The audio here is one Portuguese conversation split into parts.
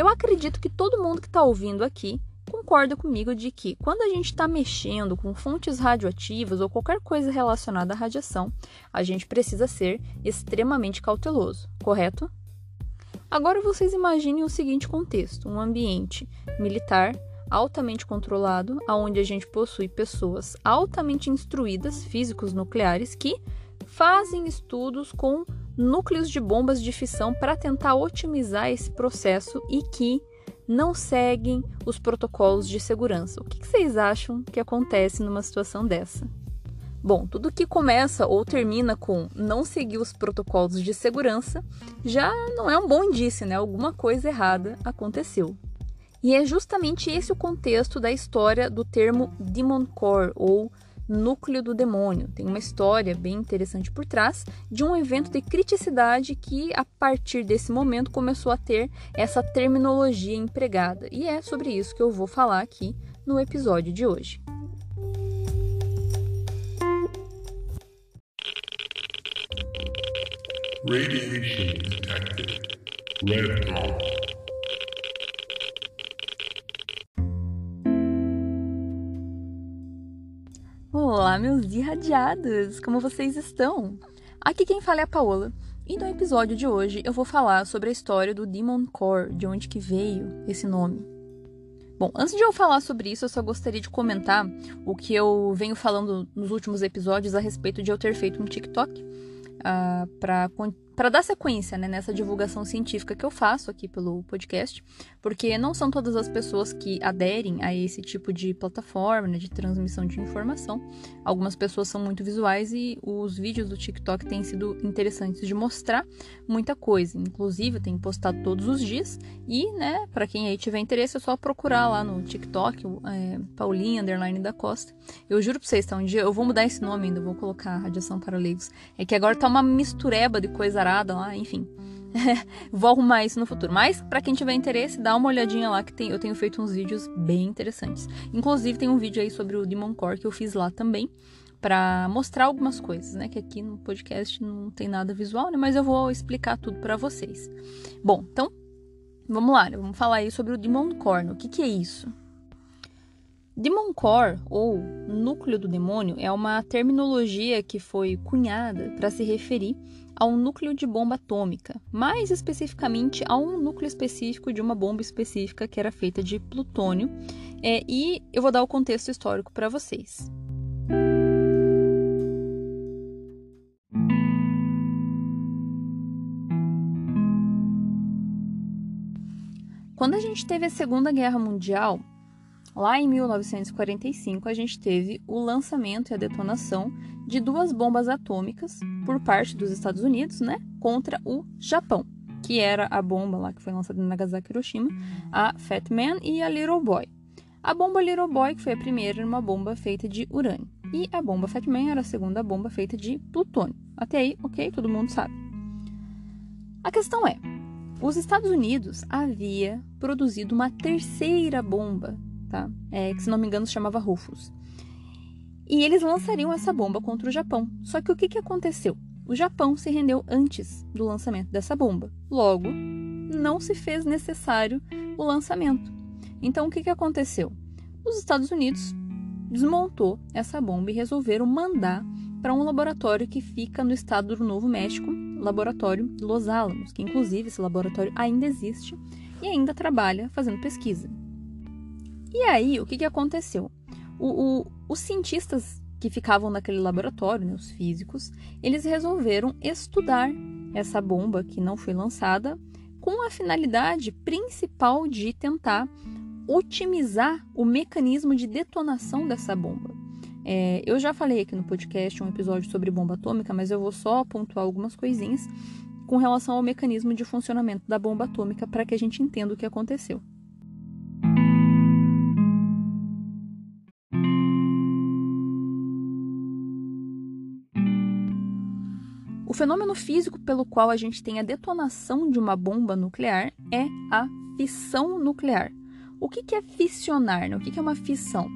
Eu acredito que todo mundo que está ouvindo aqui concorda comigo de que quando a gente está mexendo com fontes radioativas ou qualquer coisa relacionada à radiação, a gente precisa ser extremamente cauteloso, correto? Agora vocês imaginem o seguinte contexto: um ambiente militar altamente controlado, onde a gente possui pessoas altamente instruídas, físicos nucleares, que fazem estudos com núcleos de bombas de fissão para tentar otimizar esse processo e que não seguem os protocolos de segurança. O que vocês acham que acontece numa situação dessa? Bom, tudo que começa ou termina com não seguir os protocolos de segurança já não é um bom indício, né? Alguma coisa errada aconteceu. E é justamente esse o contexto da história do termo Demon Core ou núcleo do demônio. Tem uma história bem interessante por trás de um evento de criticidade que, a partir desse momento, começou a ter essa terminologia empregada. E é sobre isso que eu vou falar aqui no episódio de hoje. Radiation detected. Red dot. Meus irradiados! Como vocês estão? Aqui quem fala é a Paola. E no episódio de hoje eu vou falar sobre a história do Demon Core, de onde que veio esse nome. Bom, antes de eu falar sobre isso, eu só gostaria de comentar o que eu venho falando nos últimos episódios a respeito de eu ter feito um TikTok uh, para dar sequência né, nessa divulgação científica que eu faço aqui pelo podcast, porque não são todas as pessoas que aderem a esse tipo de plataforma né, de transmissão de informação. Algumas pessoas são muito visuais e os vídeos do TikTok têm sido interessantes de mostrar muita coisa. Inclusive, eu tenho postado todos os dias e, né, para quem aí tiver interesse, é só procurar lá no TikTok, é, Paulinha Underline da Costa. Eu juro pra vocês, tá? Um dia eu vou mudar esse nome ainda, vou colocar Radiação para Leigos. É que agora tá uma mistureba de coisa arada lá, enfim. Vou arrumar isso no futuro. Mas, para quem tiver interesse, dá uma olhadinha lá que tem, eu tenho feito uns vídeos bem interessantes. Inclusive, tem um vídeo aí sobre o Demon Core que eu fiz lá também para mostrar algumas coisas, né? Que aqui no podcast não tem nada visual, né? Mas eu vou explicar tudo para vocês. Bom, então vamos lá, né? vamos falar aí sobre o Demon Core. O que, que é isso? Demon Core, ou núcleo do demônio, é uma terminologia que foi cunhada para se referir a um núcleo de bomba atômica, mais especificamente a um núcleo específico de uma bomba específica que era feita de plutônio. É, e eu vou dar o contexto histórico para vocês. Quando a gente teve a Segunda Guerra Mundial, Lá em 1945, a gente teve o lançamento e a detonação de duas bombas atômicas por parte dos Estados Unidos, né, contra o Japão, que era a bomba lá que foi lançada em Nagasaki e Hiroshima, a Fat Man e a Little Boy. A bomba Little Boy, que foi a primeira, era uma bomba feita de urânio, e a bomba Fat Man era a segunda bomba feita de plutônio. Até aí, ok, todo mundo sabe. A questão é, os Estados Unidos havia produzido uma terceira bomba tá? É, que se não me engano se chamava Rufus. E eles lançariam essa bomba contra o Japão. Só que o que, que aconteceu? O Japão se rendeu antes do lançamento dessa bomba. Logo, não se fez necessário o lançamento. Então, o que, que aconteceu? Os Estados Unidos desmontou essa bomba e resolveram mandar para um laboratório que fica no estado do Novo México, laboratório Los Alamos, que inclusive esse laboratório ainda existe e ainda trabalha fazendo pesquisa. E aí, o que, que aconteceu? O, o, os cientistas que ficavam naquele laboratório, né, os físicos, eles resolveram estudar essa bomba que não foi lançada com a finalidade principal de tentar otimizar o mecanismo de detonação dessa bomba. É, eu já falei aqui no podcast um episódio sobre bomba atômica, mas eu vou só pontuar algumas coisinhas com relação ao mecanismo de funcionamento da bomba atômica para que a gente entenda o que aconteceu. O fenômeno físico pelo qual a gente tem a detonação de uma bomba nuclear é a fissão nuclear. O que é fissionar? Né? O que é uma fissão?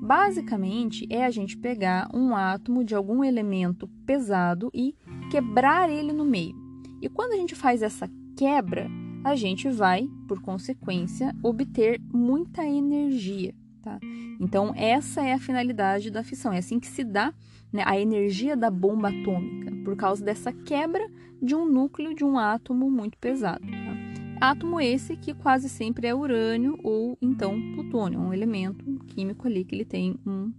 Basicamente, é a gente pegar um átomo de algum elemento pesado e quebrar ele no meio. E quando a gente faz essa quebra, a gente vai, por consequência, obter muita energia. Tá? Então, essa é a finalidade da fissão. É assim que se dá né, a energia da bomba atômica, por causa dessa quebra de um núcleo de um átomo muito pesado. Tá? Átomo esse que quase sempre é urânio ou então plutônio, um elemento químico ali que ele tem um,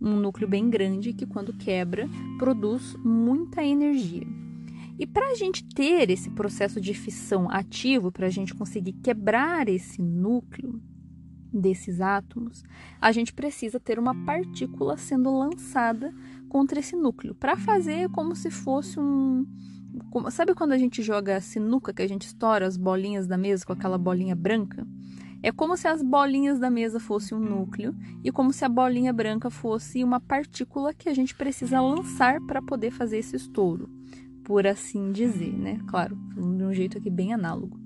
um núcleo bem grande que, quando quebra, produz muita energia. E para a gente ter esse processo de fissão ativo, para a gente conseguir quebrar esse núcleo desses átomos, a gente precisa ter uma partícula sendo lançada contra esse núcleo, para fazer como se fosse um. Sabe quando a gente joga sinuca, que a gente estoura as bolinhas da mesa com aquela bolinha branca? É como se as bolinhas da mesa fossem um núcleo e como se a bolinha branca fosse uma partícula que a gente precisa lançar para poder fazer esse estouro por assim dizer, né? Claro, de um jeito aqui bem análogo.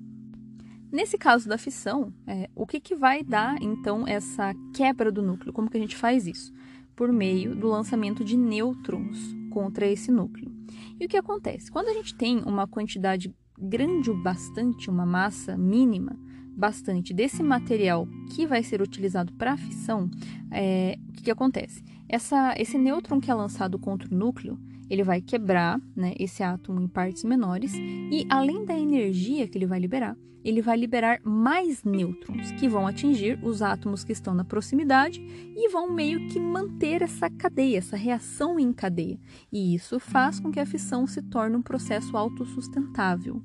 Nesse caso da fissão, é, o que, que vai dar então essa quebra do núcleo? Como que a gente faz isso? Por meio do lançamento de nêutrons contra esse núcleo. E o que acontece? Quando a gente tem uma quantidade grande o bastante, uma massa mínima bastante desse material que vai ser utilizado para a fissão, é, o que, que acontece? Essa, esse nêutron que é lançado contra o núcleo, ele vai quebrar né, esse átomo em partes menores e, além da energia que ele vai liberar, ele vai liberar mais nêutrons que vão atingir os átomos que estão na proximidade e vão meio que manter essa cadeia, essa reação em cadeia. E isso faz com que a fissão se torne um processo autossustentável.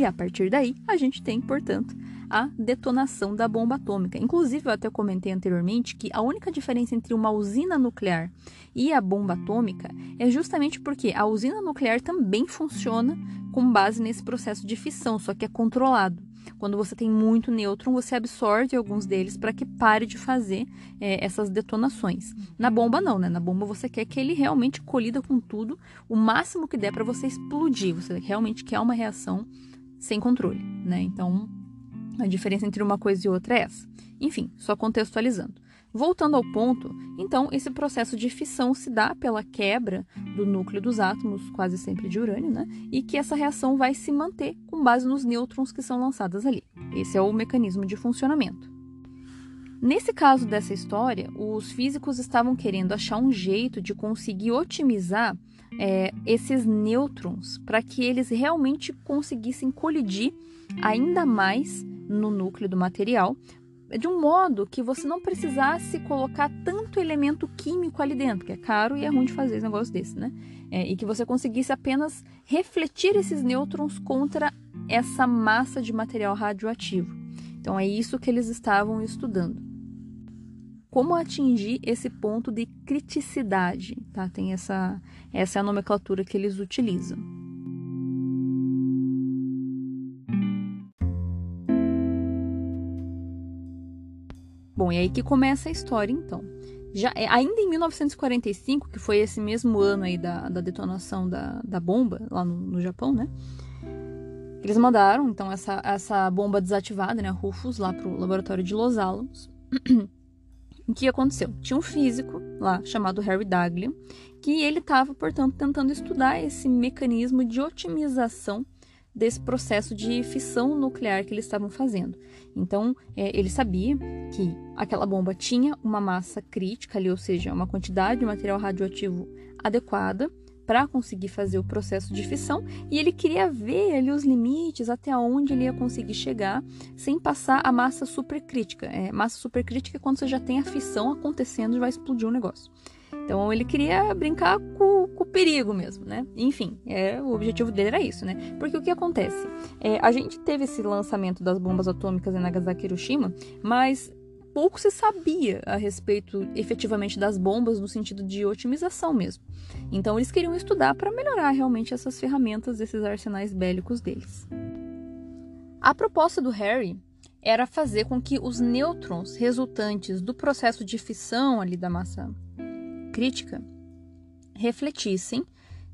E a partir daí, a gente tem, portanto, a detonação da bomba atômica. Inclusive, eu até comentei anteriormente que a única diferença entre uma usina nuclear e a bomba atômica é justamente porque a usina nuclear também funciona com base nesse processo de fissão, só que é controlado. Quando você tem muito nêutron, você absorve alguns deles para que pare de fazer é, essas detonações. Na bomba, não, né? Na bomba você quer que ele realmente colida com tudo, o máximo que der para você explodir. Você realmente quer uma reação sem controle, né? Então, a diferença entre uma coisa e outra é essa. Enfim, só contextualizando. Voltando ao ponto, então esse processo de fissão se dá pela quebra do núcleo dos átomos, quase sempre de urânio, né? E que essa reação vai se manter com base nos nêutrons que são lançados ali. Esse é o mecanismo de funcionamento. Nesse caso dessa história, os físicos estavam querendo achar um jeito de conseguir otimizar é, esses nêutrons para que eles realmente conseguissem colidir ainda mais no núcleo do material, de um modo que você não precisasse colocar tanto elemento químico ali dentro, que é caro e é ruim de fazer esse negócio desse, né? É, e que você conseguisse apenas refletir esses nêutrons contra essa massa de material radioativo. Então é isso que eles estavam estudando. Como atingir esse ponto de criticidade, tá? Tem essa essa é a nomenclatura que eles utilizam. Bom, e aí que começa a história, então. Já, é, ainda em 1945, que foi esse mesmo ano aí da, da detonação da, da bomba lá no, no Japão, né? Eles mandaram, então, essa, essa bomba desativada, né, Rufus, lá pro laboratório de Los Alamos. o que aconteceu? Tinha um físico lá, chamado Harry Dagliam, que ele estava, portanto, tentando estudar esse mecanismo de otimização desse processo de fissão nuclear que eles estavam fazendo. Então, é, ele sabia que aquela bomba tinha uma massa crítica ali, ou seja, uma quantidade de material radioativo adequada para conseguir fazer o processo de fissão, e ele queria ver ali os limites até onde ele ia conseguir chegar sem passar a massa supercrítica. É, massa supercrítica é quando você já tem a fissão acontecendo e vai explodir o um negócio. Então ele queria brincar com, com, o perigo mesmo, né? Enfim, é, o objetivo dele era isso, né? Porque o que acontece? É, a gente teve esse lançamento das bombas atômicas em Nagasaki e Hiroshima, mas pouco se sabia a respeito efetivamente das bombas no sentido de otimização mesmo. Então eles queriam estudar para melhorar realmente essas ferramentas, esses arsenais bélicos deles. A proposta do Harry era fazer com que os nêutrons resultantes do processo de fissão ali da massa crítica refletissem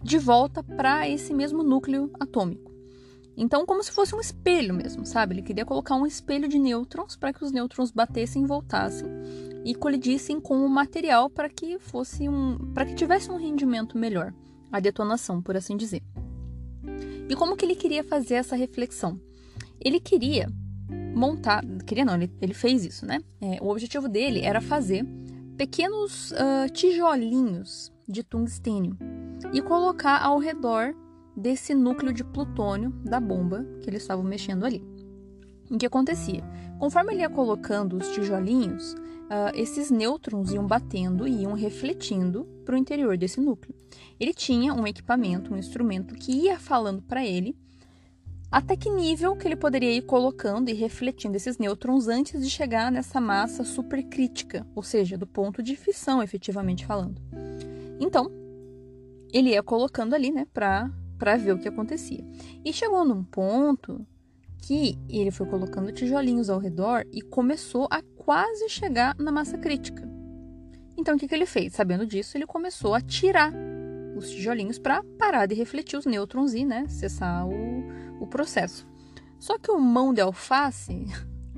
de volta para esse mesmo núcleo atômico. Então, como se fosse um espelho mesmo, sabe? Ele queria colocar um espelho de nêutrons para que os nêutrons batessem e voltassem e colidissem com o material para que fosse um, para que tivesse um rendimento melhor, a detonação, por assim dizer. E como que ele queria fazer essa reflexão? Ele queria montar, queria não, ele, ele fez isso, né? É, o objetivo dele era fazer pequenos uh, tijolinhos de tungstênio e colocar ao redor desse núcleo de plutônio da bomba que eles estavam mexendo ali. O que acontecia? Conforme ele ia colocando os tijolinhos, uh, esses nêutrons iam batendo e iam refletindo para o interior desse núcleo. Ele tinha um equipamento, um instrumento que ia falando para ele até que nível que ele poderia ir colocando e refletindo esses nêutrons antes de chegar nessa massa supercrítica, ou seja, do ponto de fissão, efetivamente falando. Então, ele ia colocando ali, né, para para ver o que acontecia. E chegou num ponto que ele foi colocando tijolinhos ao redor e começou a quase chegar na massa crítica. Então o que, que ele fez? Sabendo disso, ele começou a tirar os tijolinhos para parar de refletir os nêutrons e né, cessar o, o processo. Só que o mão de alface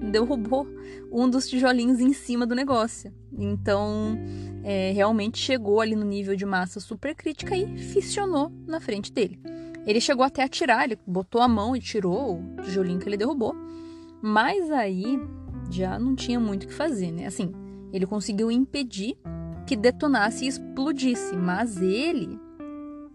derrubou um dos tijolinhos em cima do negócio. Então, é, realmente chegou ali no nível de massa supercrítica e fissionou na frente dele. Ele chegou até a tirar, ele botou a mão e tirou o tijolinho que ele derrubou. Mas aí já não tinha muito o que fazer, né? Assim, ele conseguiu impedir que detonasse e explodisse, mas ele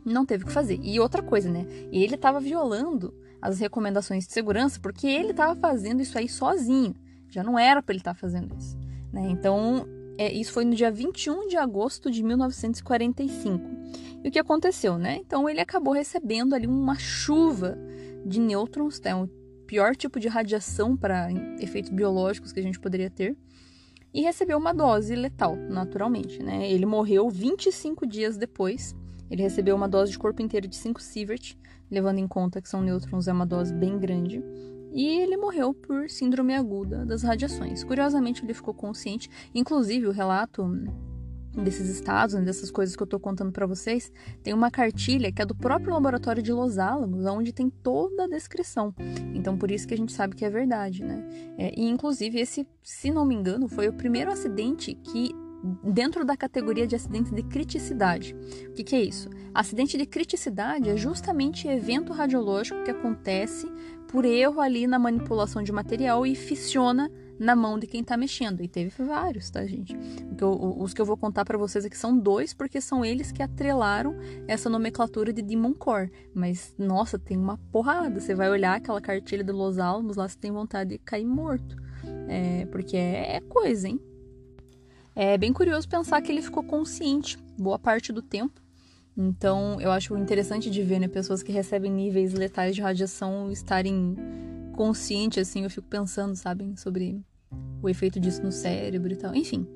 não teve o que fazer. E outra coisa, né? Ele estava violando as recomendações de segurança porque ele estava fazendo isso aí sozinho. Já não era para ele estar tá fazendo isso. Né? Então, é, isso foi no dia 21 de agosto de 1945. E o que aconteceu, né? Então, ele acabou recebendo ali uma chuva de nêutrons, tá? o pior tipo de radiação para efeitos biológicos que a gente poderia ter. E recebeu uma dose letal, naturalmente, né? Ele morreu 25 dias depois ele recebeu uma dose de corpo inteiro de 5 sievert, levando em conta que são nêutrons, é uma dose bem grande. E ele morreu por síndrome aguda das radiações. Curiosamente, ele ficou consciente. Inclusive, o relato desses estados, né, dessas coisas que eu estou contando para vocês, tem uma cartilha que é do próprio laboratório de Los Alamos, onde tem toda a descrição. Então, por isso que a gente sabe que é verdade, né? É, e, inclusive, esse, se não me engano, foi o primeiro acidente que dentro da categoria de acidente de criticidade. O que, que, é isso? Acidente de criticidade é justamente evento radiológico que acontece por erro ali na manipulação de material e fissiona na mão de quem está mexendo. E teve vários, tá, gente? os que eu vou contar para vocês aqui são dois, porque são eles que atrelaram essa nomenclatura de Demon Core. Mas, nossa, tem uma porrada. Você vai olhar aquela cartilha de Los Alamos, lá você tem vontade de cair morto. É, porque é, é coisa, hein? É bem curioso pensar que ele ficou consciente boa parte do tempo. Então, eu acho interessante de ver, né, pessoas que recebem níveis letais de radiação estarem conscientes, assim, eu fico pensando, sabe, sobre o efeito disso no cérebro e tal. Enfim,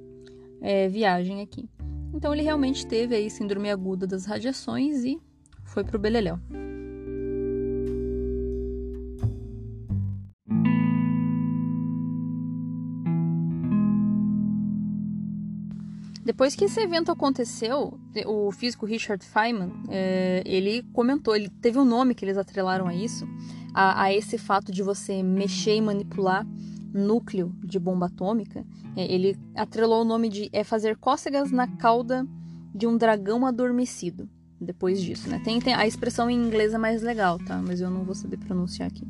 é, viagem aqui. Então, ele realmente teve aí síndrome aguda das radiações e foi pro Beleléu. Depois que esse evento aconteceu, o físico Richard Feynman, é, ele comentou, ele teve um nome que eles atrelaram a isso, a, a esse fato de você mexer e manipular núcleo de bomba atômica. É, ele atrelou o nome de é fazer cócegas na cauda de um dragão adormecido. Depois disso, né? Tem, tem a expressão em inglês é mais legal, tá? Mas eu não vou saber pronunciar aqui.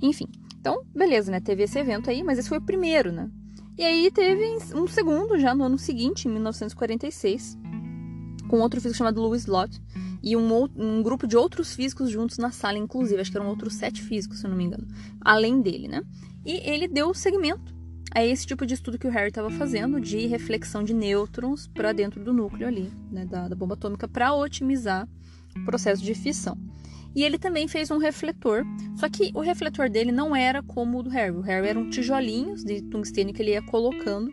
Enfim, então, beleza, né? Teve esse evento aí, mas esse foi o primeiro, né? E aí teve um segundo já no ano seguinte, em 1946, com outro físico chamado Louis Lott e um, um, grupo de outros físicos juntos na sala, inclusive, acho que eram outros sete físicos, se eu não me engano, além dele, né? E ele deu segmento a esse tipo de estudo que o Harry estava fazendo de reflexão de nêutrons para dentro do núcleo ali, né, da, da bomba atômica, para otimizar o processo de fissão. E ele também fez um refletor, só que o refletor dele não era como o do Harry. O Harry eram tijolinhos de tungstênio que ele ia colocando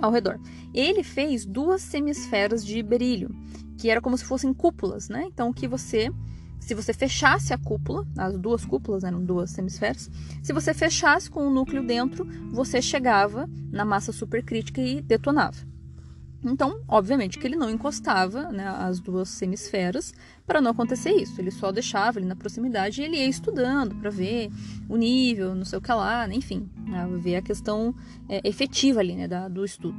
ao redor. Ele fez duas semisferas de berílio, que era como se fossem cúpulas, né? Então, que você, se você fechasse a cúpula, as duas cúpulas eram duas semisferas, se você fechasse com o núcleo dentro, você chegava na massa supercrítica e detonava. Então, obviamente que ele não encostava né, as duas semisferas para não acontecer isso. Ele só deixava ali na proximidade e ele ia estudando para ver o nível, não sei o que lá, né, enfim, né, ver a questão é, efetiva ali né, da, do estudo.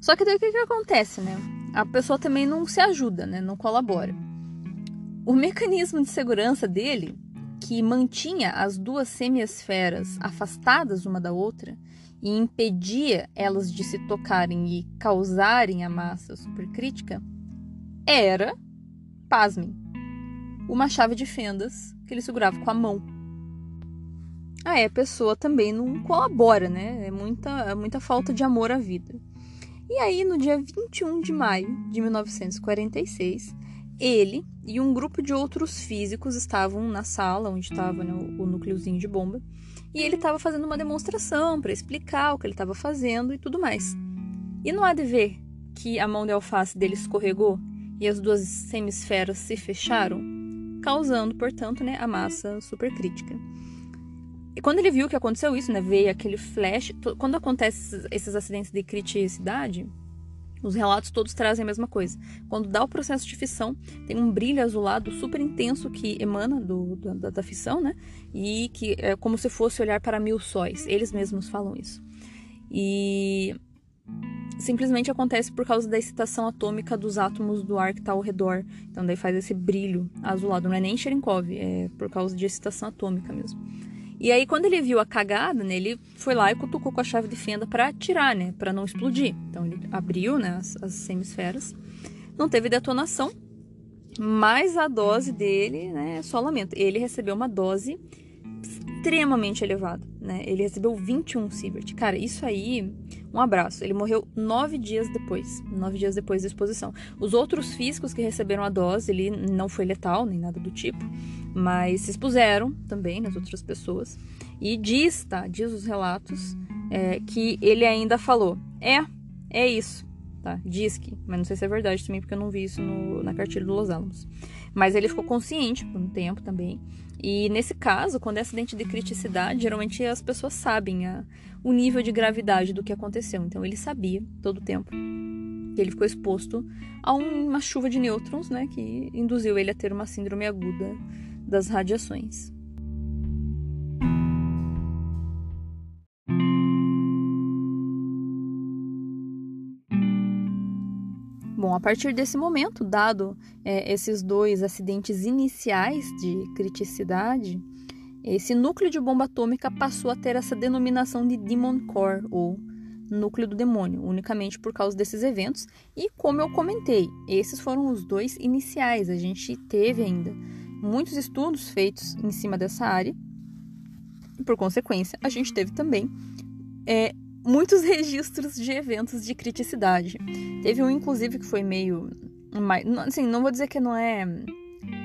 Só que daí o que, que acontece, né? A pessoa também não se ajuda, né, não colabora. O mecanismo de segurança dele que mantinha as duas semiesferas afastadas uma da outra e impedia elas de se tocarem e causarem a massa supercrítica era, pasmem, uma chave de fendas que ele segurava com a mão. Aí a pessoa também não colabora, né? É muita, é muita falta de amor à vida. E aí, no dia 21 de maio de 1946, ele e um grupo de outros físicos estavam na sala onde estava né, o núcleozinho de bomba e ele estava fazendo uma demonstração para explicar o que ele estava fazendo e tudo mais. E não há de ver que a mão de alface dele escorregou e as duas semisferas se fecharam, causando, portanto, né, a massa supercrítica. E quando ele viu que aconteceu isso, né, veio aquele flash. Quando acontece esses acidentes de criticidade, os relatos todos trazem a mesma coisa. Quando dá o processo de fissão, tem um brilho azulado super intenso que emana do, da, da fissão, né? E que é como se fosse olhar para mil sóis. Eles mesmos falam isso. E simplesmente acontece por causa da excitação atômica dos átomos do ar que está ao redor. Então daí faz esse brilho azulado. Não é nem Cherenkov, é por causa de excitação atômica mesmo. E aí, quando ele viu a cagada, né, ele foi lá e cutucou com a chave de fenda para tirar, né, para não explodir. Então, ele abriu, né, as, as semisferas. Não teve detonação, mas a dose dele, né, só lamento. Ele recebeu uma dose extremamente elevada, né? Ele recebeu 21 sievert. Cara, isso aí, um abraço. Ele morreu nove dias depois, nove dias depois da exposição. Os outros físicos que receberam a dose, ele não foi letal, nem nada do tipo mas se expuseram também nas outras pessoas. E diz, tá? Diz os relatos é, que ele ainda falou: é, é isso, tá? Diz que, mas não sei se é verdade também, porque eu não vi isso no, na cartilha do Los Alamos. Mas ele ficou consciente por um tempo também. E nesse caso, quando é acidente de criticidade, geralmente as pessoas sabem a, o nível de gravidade do que aconteceu. Então ele sabia todo o tempo que ele ficou exposto a uma chuva de nêutrons, né, que induziu ele a ter uma síndrome aguda das radiações. Bom, a partir desse momento, dado é, esses dois acidentes iniciais de criticidade, esse núcleo de bomba atômica passou a ter essa denominação de Demon Core, ou núcleo do demônio, unicamente por causa desses eventos. E como eu comentei, esses foram os dois iniciais. A gente teve ainda muitos estudos feitos em cima dessa área. E, por consequência, a gente teve também é, muitos registros de eventos de criticidade. Teve um, inclusive, que foi meio. Assim, não vou dizer que não é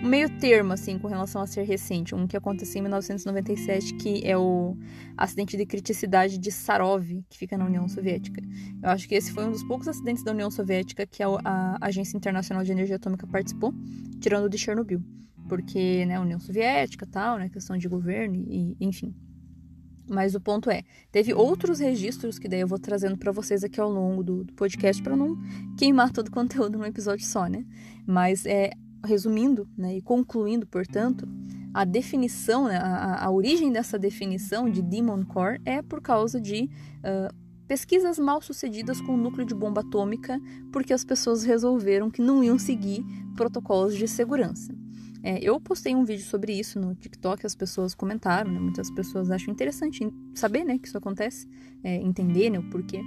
meio termo, assim, com relação a ser recente. Um que aconteceu em 1997, que é o acidente de criticidade de Sarov, que fica na União Soviética. Eu acho que esse foi um dos poucos acidentes da União Soviética que a, a Agência Internacional de Energia Atômica participou, tirando o de Chernobyl porque, né, União Soviética, tal, né, questão de governo e, enfim. Mas o ponto é, teve outros registros que daí eu vou trazendo para vocês aqui ao longo do, do podcast para não queimar todo o conteúdo num episódio só, né? Mas é resumindo, né, e concluindo, portanto, a definição, né, a, a origem dessa definição de Demon Core é por causa de uh, pesquisas mal sucedidas com o núcleo de bomba atômica, porque as pessoas resolveram que não iam seguir protocolos de segurança. É, eu postei um vídeo sobre isso no TikTok, as pessoas comentaram, né? Muitas pessoas acham interessante saber, né, que isso acontece, é, entender, né, o porquê.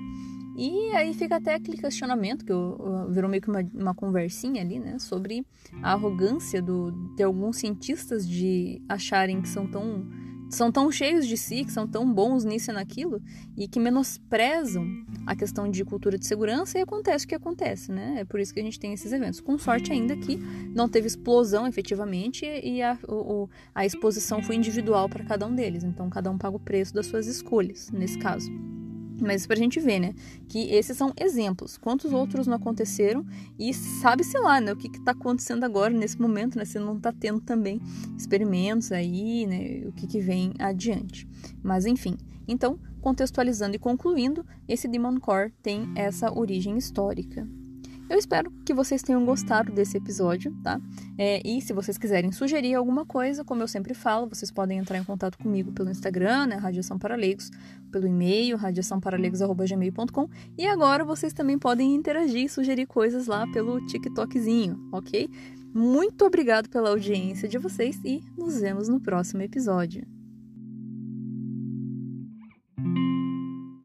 E aí fica até aquele questionamento, que eu, eu, virou meio que uma, uma conversinha ali, né, sobre a arrogância do, de alguns cientistas de acharem que são tão são tão cheios de si, que são tão bons nisso e naquilo, e que menosprezam a questão de cultura de segurança e acontece o que acontece, né? É por isso que a gente tem esses eventos. Com sorte ainda que não teve explosão efetivamente e a, o, a exposição foi individual para cada um deles, então cada um paga o preço das suas escolhas, nesse caso. Mas para a gente ver, né? Que esses são exemplos. Quantos outros não aconteceram? E sabe-se lá, né? O que está acontecendo agora, nesse momento, né? Se não está tendo também experimentos aí, né? O que, que vem adiante. Mas enfim. Então, contextualizando e concluindo, esse Demon Core tem essa origem histórica. Eu espero que vocês tenham gostado desse episódio, tá? É, e se vocês quiserem sugerir alguma coisa, como eu sempre falo, vocês podem entrar em contato comigo pelo Instagram, né, Radiação Paralegos, pelo e-mail, radiaçãoparalegos.gmail.com e agora vocês também podem interagir e sugerir coisas lá pelo TikTokzinho, ok? Muito obrigado pela audiência de vocês e nos vemos no próximo episódio.